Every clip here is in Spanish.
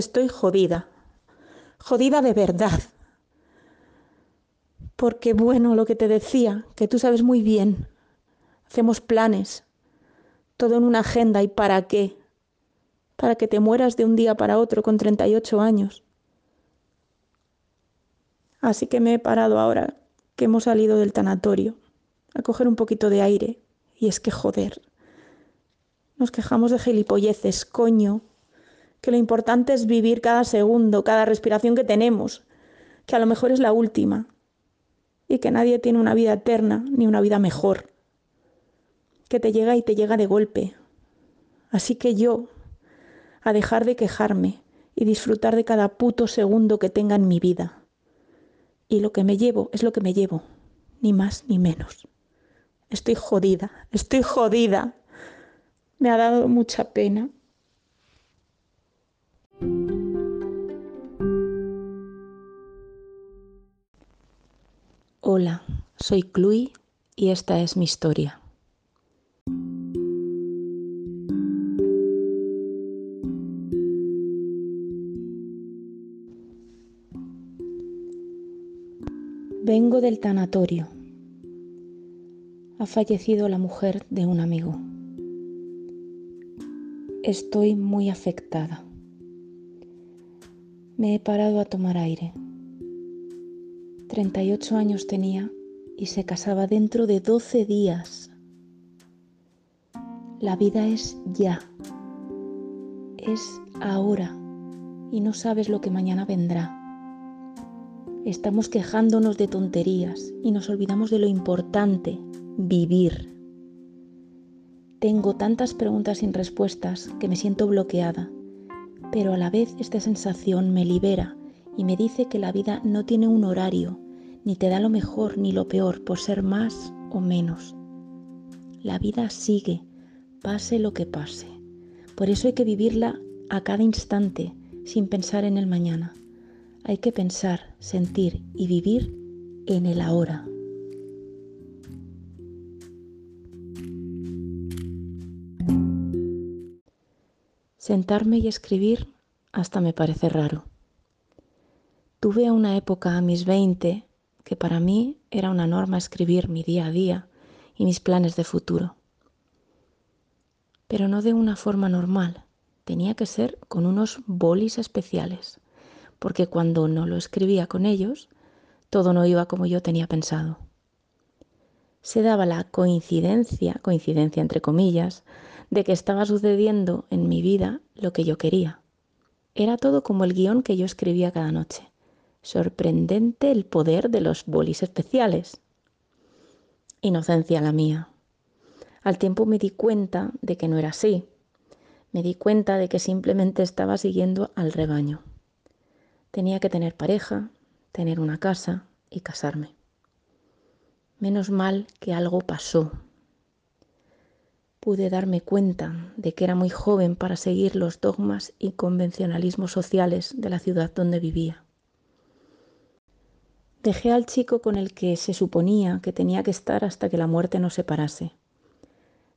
estoy jodida. Jodida de verdad. Porque bueno, lo que te decía, que tú sabes muy bien, hacemos planes, todo en una agenda y para qué? Para que te mueras de un día para otro con 38 años. Así que me he parado ahora que hemos salido del tanatorio a coger un poquito de aire. Y es que joder, nos quejamos de gilipolleces, coño, que lo importante es vivir cada segundo, cada respiración que tenemos, que a lo mejor es la última, y que nadie tiene una vida eterna ni una vida mejor, que te llega y te llega de golpe. Así que yo, a dejar de quejarme y disfrutar de cada puto segundo que tenga en mi vida. Y lo que me llevo es lo que me llevo, ni más ni menos. Estoy jodida, estoy jodida. Me ha dado mucha pena. Hola, soy Cluy y esta es mi historia. Vengo del tanatorio. Ha fallecido la mujer de un amigo. Estoy muy afectada. Me he parado a tomar aire. 38 años tenía y se casaba dentro de 12 días. La vida es ya. Es ahora y no sabes lo que mañana vendrá. Estamos quejándonos de tonterías y nos olvidamos de lo importante, vivir. Tengo tantas preguntas sin respuestas que me siento bloqueada, pero a la vez esta sensación me libera y me dice que la vida no tiene un horario, ni te da lo mejor ni lo peor por ser más o menos. La vida sigue, pase lo que pase. Por eso hay que vivirla a cada instante, sin pensar en el mañana. Hay que pensar, sentir y vivir en el ahora. Sentarme y escribir hasta me parece raro. Tuve una época a mis 20 que para mí era una norma escribir mi día a día y mis planes de futuro. Pero no de una forma normal, tenía que ser con unos bolis especiales porque cuando no lo escribía con ellos, todo no iba como yo tenía pensado. Se daba la coincidencia, coincidencia entre comillas, de que estaba sucediendo en mi vida lo que yo quería. Era todo como el guion que yo escribía cada noche. Sorprendente el poder de los bolis especiales. Inocencia la mía. Al tiempo me di cuenta de que no era así. Me di cuenta de que simplemente estaba siguiendo al rebaño. Tenía que tener pareja, tener una casa y casarme. Menos mal que algo pasó. Pude darme cuenta de que era muy joven para seguir los dogmas y convencionalismos sociales de la ciudad donde vivía. Dejé al chico con el que se suponía que tenía que estar hasta que la muerte nos separase.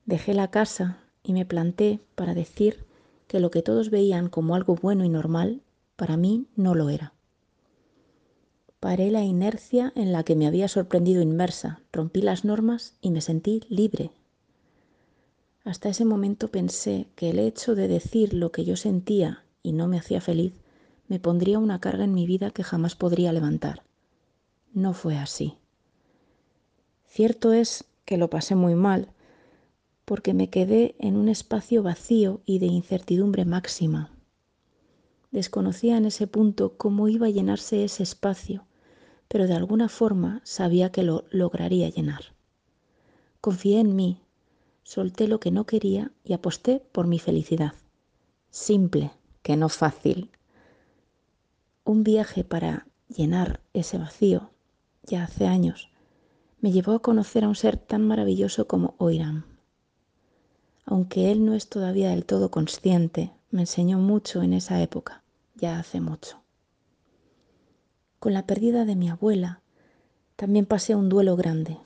Dejé la casa y me planté para decir que lo que todos veían como algo bueno y normal para mí no lo era. Paré la inercia en la que me había sorprendido inmersa, rompí las normas y me sentí libre. Hasta ese momento pensé que el hecho de decir lo que yo sentía y no me hacía feliz me pondría una carga en mi vida que jamás podría levantar. No fue así. Cierto es que lo pasé muy mal, porque me quedé en un espacio vacío y de incertidumbre máxima. Desconocía en ese punto cómo iba a llenarse ese espacio, pero de alguna forma sabía que lo lograría llenar. Confié en mí, solté lo que no quería y aposté por mi felicidad. Simple, que no fácil. Un viaje para llenar ese vacío, ya hace años, me llevó a conocer a un ser tan maravilloso como Oiram. Aunque él no es todavía del todo consciente, me enseñó mucho en esa época ya hace mucho. Con la pérdida de mi abuela también pasé un duelo grande.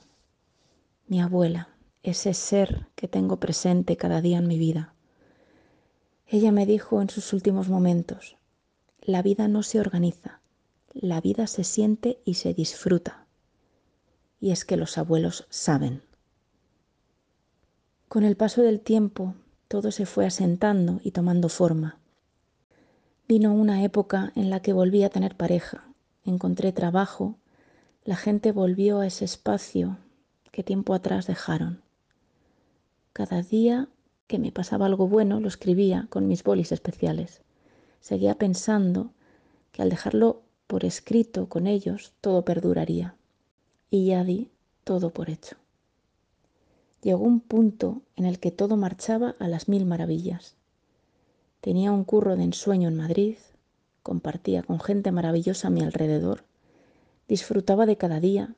Mi abuela, ese ser que tengo presente cada día en mi vida. Ella me dijo en sus últimos momentos, la vida no se organiza, la vida se siente y se disfruta. Y es que los abuelos saben. Con el paso del tiempo, todo se fue asentando y tomando forma. Vino una época en la que volví a tener pareja, encontré trabajo, la gente volvió a ese espacio que tiempo atrás dejaron. Cada día que me pasaba algo bueno lo escribía con mis bolis especiales. Seguía pensando que al dejarlo por escrito con ellos todo perduraría. Y ya di todo por hecho. Llegó un punto en el que todo marchaba a las mil maravillas. Tenía un curro de ensueño en Madrid, compartía con gente maravillosa a mi alrededor, disfrutaba de cada día,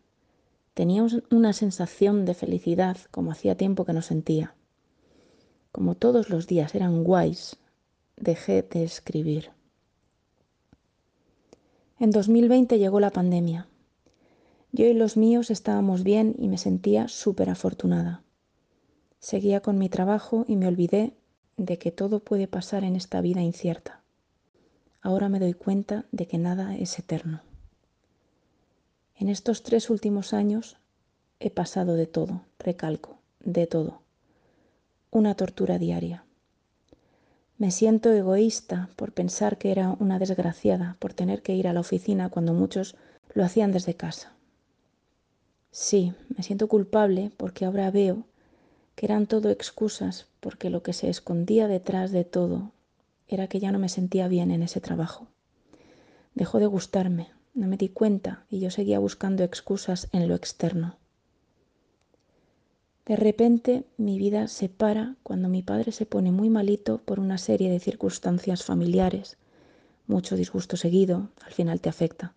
tenía una sensación de felicidad como hacía tiempo que no sentía. Como todos los días eran guays, dejé de escribir. En 2020 llegó la pandemia. Yo y los míos estábamos bien y me sentía súper afortunada. Seguía con mi trabajo y me olvidé de que todo puede pasar en esta vida incierta. Ahora me doy cuenta de que nada es eterno. En estos tres últimos años he pasado de todo, recalco, de todo. Una tortura diaria. Me siento egoísta por pensar que era una desgraciada por tener que ir a la oficina cuando muchos lo hacían desde casa. Sí, me siento culpable porque ahora veo que eran todo excusas porque lo que se escondía detrás de todo era que ya no me sentía bien en ese trabajo. Dejó de gustarme, no me di cuenta y yo seguía buscando excusas en lo externo. De repente mi vida se para cuando mi padre se pone muy malito por una serie de circunstancias familiares. Mucho disgusto seguido, al final te afecta.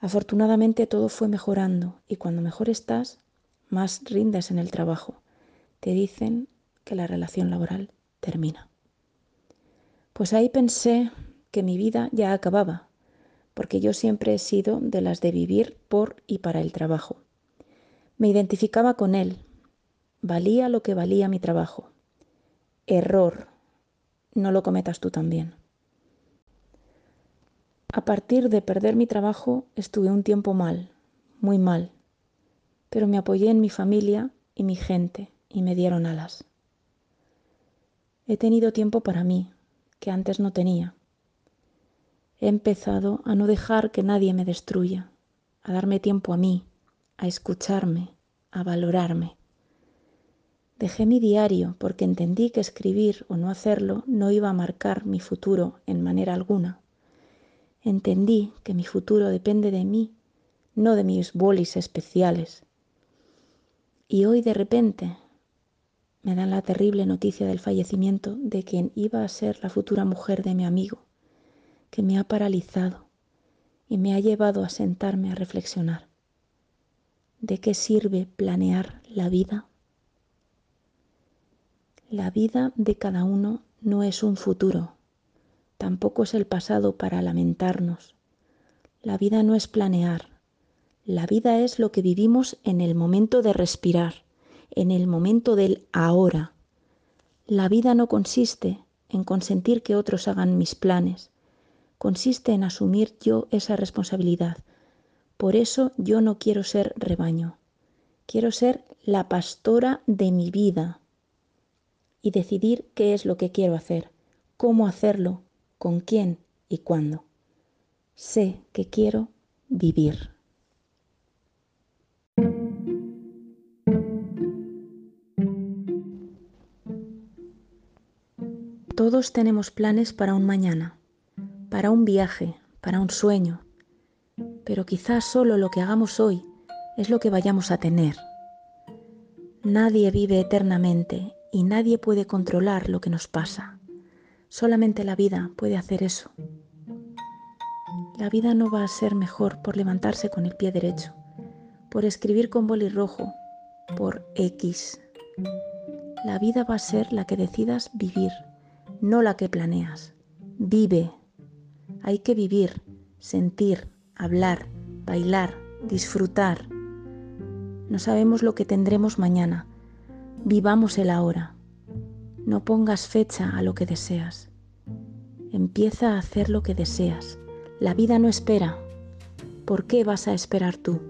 Afortunadamente todo fue mejorando y cuando mejor estás, más rindes en el trabajo. Te dicen que la relación laboral termina. Pues ahí pensé que mi vida ya acababa, porque yo siempre he sido de las de vivir por y para el trabajo. Me identificaba con él. Valía lo que valía mi trabajo. Error. No lo cometas tú también. A partir de perder mi trabajo estuve un tiempo mal, muy mal, pero me apoyé en mi familia y mi gente y me dieron alas. He tenido tiempo para mí, que antes no tenía. He empezado a no dejar que nadie me destruya, a darme tiempo a mí, a escucharme, a valorarme. Dejé mi diario porque entendí que escribir o no hacerlo no iba a marcar mi futuro en manera alguna. Entendí que mi futuro depende de mí, no de mis bolis especiales. Y hoy de repente me dan la terrible noticia del fallecimiento de quien iba a ser la futura mujer de mi amigo que me ha paralizado y me ha llevado a sentarme a reflexionar. ¿De qué sirve planear la vida? La vida de cada uno no es un futuro, tampoco es el pasado para lamentarnos. La vida no es planear, la vida es lo que vivimos en el momento de respirar, en el momento del ahora. La vida no consiste en consentir que otros hagan mis planes, consiste en asumir yo esa responsabilidad. Por eso yo no quiero ser rebaño, quiero ser la pastora de mi vida y decidir qué es lo que quiero hacer, cómo hacerlo, con quién y cuándo. Sé que quiero vivir. Todos tenemos planes para un mañana para un viaje, para un sueño, pero quizás solo lo que hagamos hoy es lo que vayamos a tener. Nadie vive eternamente y nadie puede controlar lo que nos pasa. Solamente la vida puede hacer eso. La vida no va a ser mejor por levantarse con el pie derecho, por escribir con boli rojo, por X. La vida va a ser la que decidas vivir, no la que planeas. Vive, hay que vivir, sentir, hablar, bailar, disfrutar. No sabemos lo que tendremos mañana. Vivamos el ahora. No pongas fecha a lo que deseas. Empieza a hacer lo que deseas. La vida no espera. ¿Por qué vas a esperar tú?